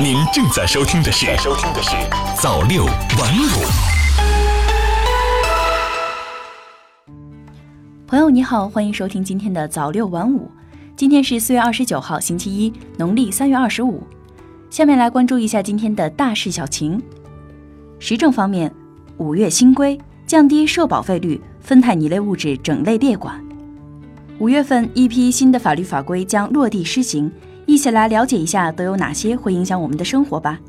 您正在收听的是《收听的是早六晚五》。朋友你好，欢迎收听今天的早六晚五。今天是四月二十九号，星期一，农历三月二十五。下面来关注一下今天的大事小情。时政方面，五月新规降低社保费率，芬太尼类物质整类列管。五月份一批新的法律法规将落地施行。一起来了解一下都有哪些会影响我们的生活吧。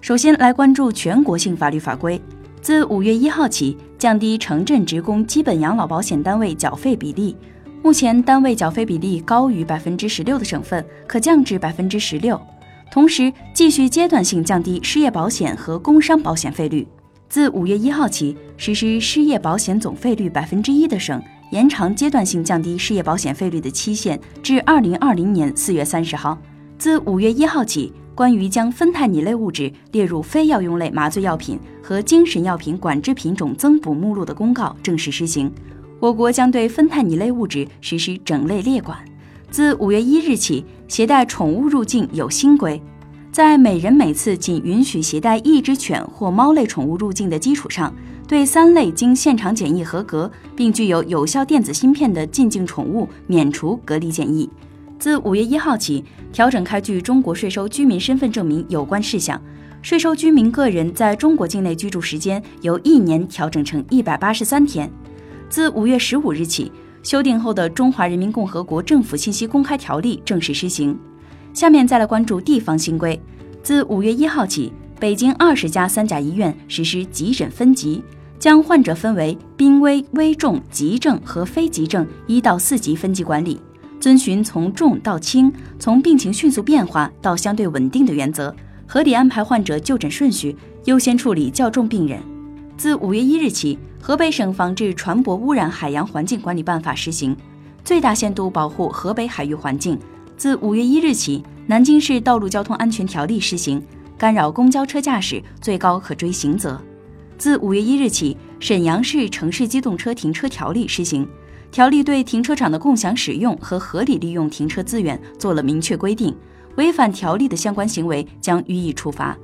首先来关注全国性法律法规，自五月一号起降低城镇职工基本养老保险单位缴费比例。目前单位缴费比例高于百分之十六的省份可降至百分之十六。同时继续阶段性降低失业保险和工伤保险费率。自五月一号起实施失业保险总费率百分之一的省。延长阶段性降低失业保险费率的期限至二零二零年四月三十号。自五月一号起，关于将芬太尼类物质列入非药用类麻醉药品和精神药品管制品种增补目录的公告正式施行。我国将对芬太尼类物质实施整类列管。自五月一日起，携带宠物入境有新规。在每人每次仅允许携带一只犬或猫类宠物入境的基础上，对三类经现场检疫合格并具有有效电子芯片的进境宠物免除隔离检疫。自五月一号起，调整开具中国税收居民身份证明有关事项。税收居民个人在中国境内居住时间由一年调整成一百八十三天。自五月十五日起，修订后的《中华人民共和国政府信息公开条例》正式施行。下面再来关注地方新规。自五月一号起，北京二十家三甲医院实施急诊分级，将患者分为濒危、危重、急症和非急症一到四级分级管理，遵循从重到轻、从病情迅速变化到相对稳定的原则，合理安排患者就诊顺序，优先处理较重病人。自五月一日起，河北省防治船舶污染海洋环境管理办法施行，最大限度保护河北海域环境。自五月一日起，南京市道路交通安全条例施行，干扰公交车驾驶最高可追刑责。自五月一日起，沈阳市城市机动车停车条例施行，条例对停车场的共享使用和合理利用停车资源做了明确规定，违反条例的相关行为将予以处罚。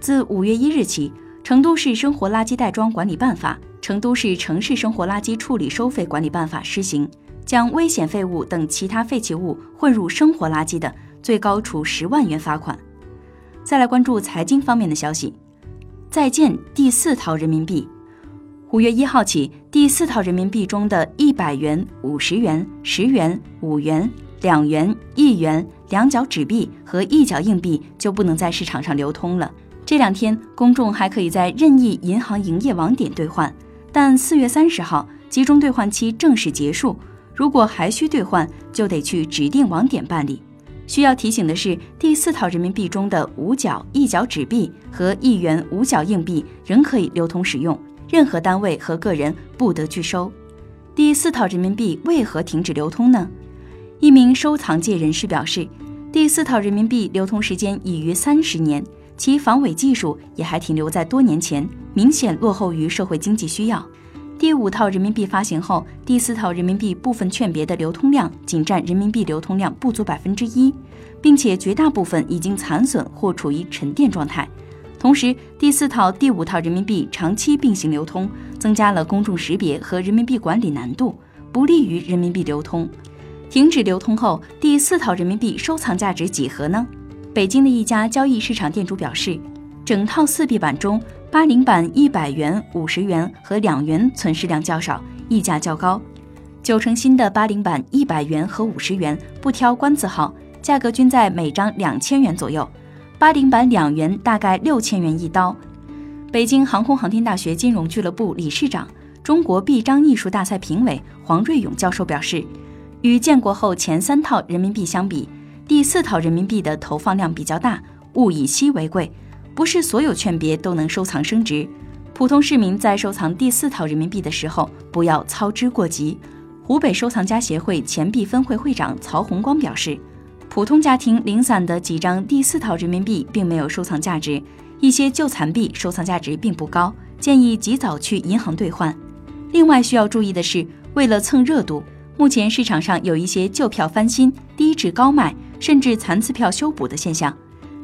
自五月一日起，成都市生活垃圾袋装管理办法、成都市城市生活垃圾处理收费管理办法施行。将危险废物等其他废弃物混入生活垃圾的，最高处十万元罚款。再来关注财经方面的消息，再见第四套人民币。五月一号起，第四套人民币中的一百元、五十元、十元、五元、两元、一元、两角纸币和一角硬币就不能在市场上流通了。这两天，公众还可以在任意银行营业网点兑换，但四月三十号集中兑换期正式结束。如果还需兑换，就得去指定网点办理。需要提醒的是，第四套人民币中的五角、一角纸币和一元五角硬币仍可以流通使用，任何单位和个人不得拒收。第四套人民币为何停止流通呢？一名收藏界人士表示，第四套人民币流通时间已逾三十年，其防伪技术也还停留在多年前，明显落后于社会经济需要。第五套人民币发行后，第四套人民币部分券别的流通量仅占人民币流通量不足百分之一，并且绝大部分已经残损或处于沉淀状态。同时，第四套、第五套人民币长期并行流通，增加了公众识别和人民币管理难度，不利于人民币流通。停止流通后，第四套人民币收藏价值几何呢？北京的一家交易市场店主表示，整套四 B 版中。八零版一百元、五十元和两元存世量较少，溢价较高。九成新的八零版一百元和五十元不挑官字号，价格均在每张两千元左右。八零版两元大概六千元一刀。北京航空航天大学金融俱乐部理事长、中国臂章艺术大赛评委黄瑞勇教授表示，与建国后前三套人民币相比，第四套人民币的投放量比较大，物以稀为贵。不是所有券别都能收藏升值，普通市民在收藏第四套人民币的时候，不要操之过急。湖北收藏家协会钱币分会会长曹红光表示，普通家庭零散的几张第四套人民币并没有收藏价值，一些旧残币收藏价值并不高，建议及早去银行兑换。另外需要注意的是，为了蹭热度，目前市场上有一些旧票翻新、低质高卖，甚至残次票修补的现象。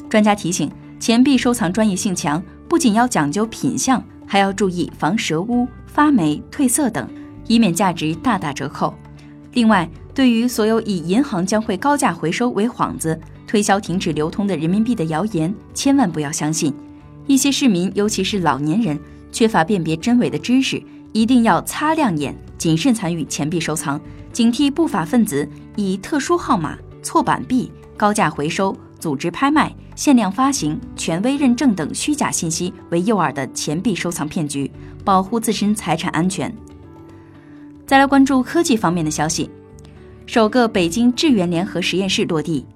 专家提醒。钱币收藏专业性强，不仅要讲究品相，还要注意防蛇污、发霉、褪色等，以免价值大打折扣。另外，对于所有以银行将会高价回收为幌子，推销停止流通的人民币的谣言，千万不要相信。一些市民，尤其是老年人，缺乏辨别真伪的知识，一定要擦亮眼，谨慎参与钱币收藏，警惕不法分子以特殊号码、错版币、高价回收、组织拍卖、限量发行、权威认证等虚假信息为诱饵的钱币收藏骗局，保护自身财产安全。再来关注科技方面的消息，首个北京智源联合实验室落地。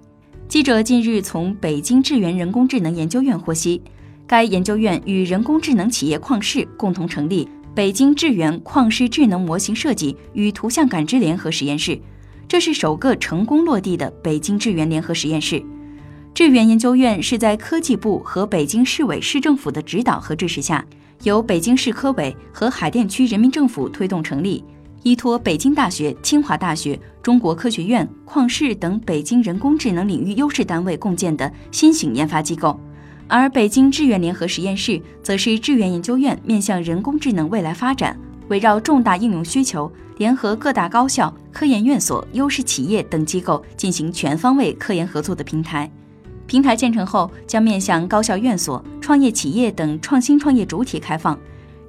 记者近日从北京智源人工智能研究院获悉，该研究院与人工智能企业旷视共同成立北京智源旷视智能模型设计与图像感知联合实验室，这是首个成功落地的北京智源联合实验室。智源研究院是在科技部和北京市委市政府的指导和支持下，由北京市科委和海淀区人民政府推动成立。依托北京大学、清华大学、中国科学院、旷视等北京人工智能领域优势单位共建的新型研发机构，而北京智源联合实验室则是智源研究院面向人工智能未来发展，围绕重大应用需求，联合各大高校、科研院所、优势企业等机构进行全方位科研合作的平台。平台建成后，将面向高校院所、创业企业等创新创业主体开放。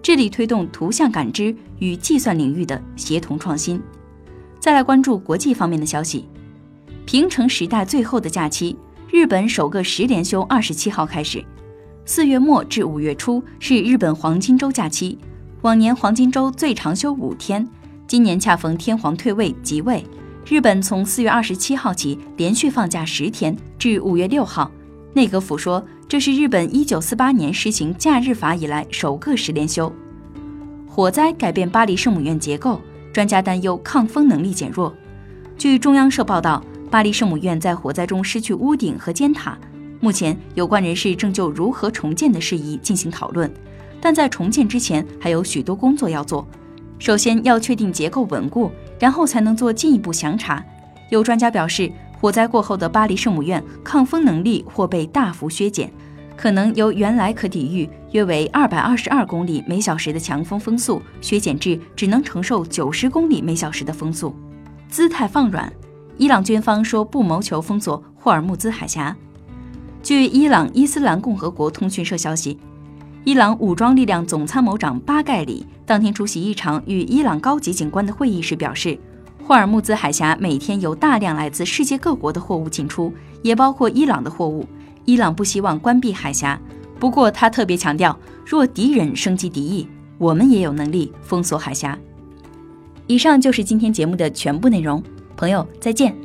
致力推动图像感知与计算领域的协同创新。再来关注国际方面的消息，平成时代最后的假期，日本首个十连休二十七号开始，四月末至五月初是日本黄金周假期。往年黄金周最长休五天，今年恰逢天皇退位即位，日本从四月二十七号起连续放假十天，至五月六号。内阁府说。这是日本一九四八年实行假日法以来首个十连休。火灾改变巴黎圣母院结构，专家担忧抗风能力减弱。据中央社报道，巴黎圣母院在火灾中失去屋顶和尖塔，目前有关人士正就如何重建的事宜进行讨论，但在重建之前还有许多工作要做。首先要确定结构稳固，然后才能做进一步详查。有专家表示。火灾过后的巴黎圣母院抗风能力或被大幅削减，可能由原来可抵御约为二百二十二公里每小时的强风风速，削减至只能承受九十公里每小时的风速。姿态放软，伊朗军方说不谋求封锁霍尔木兹海峡。据伊朗伊斯兰共和国通讯社消息，伊朗武装力量总参谋长巴盖里当天出席一场与伊朗高级警官的会议时表示。霍尔木兹海峡每天有大量来自世界各国的货物进出，也包括伊朗的货物。伊朗不希望关闭海峡，不过他特别强调，若敌人升级敌意，我们也有能力封锁海峡。以上就是今天节目的全部内容，朋友再见。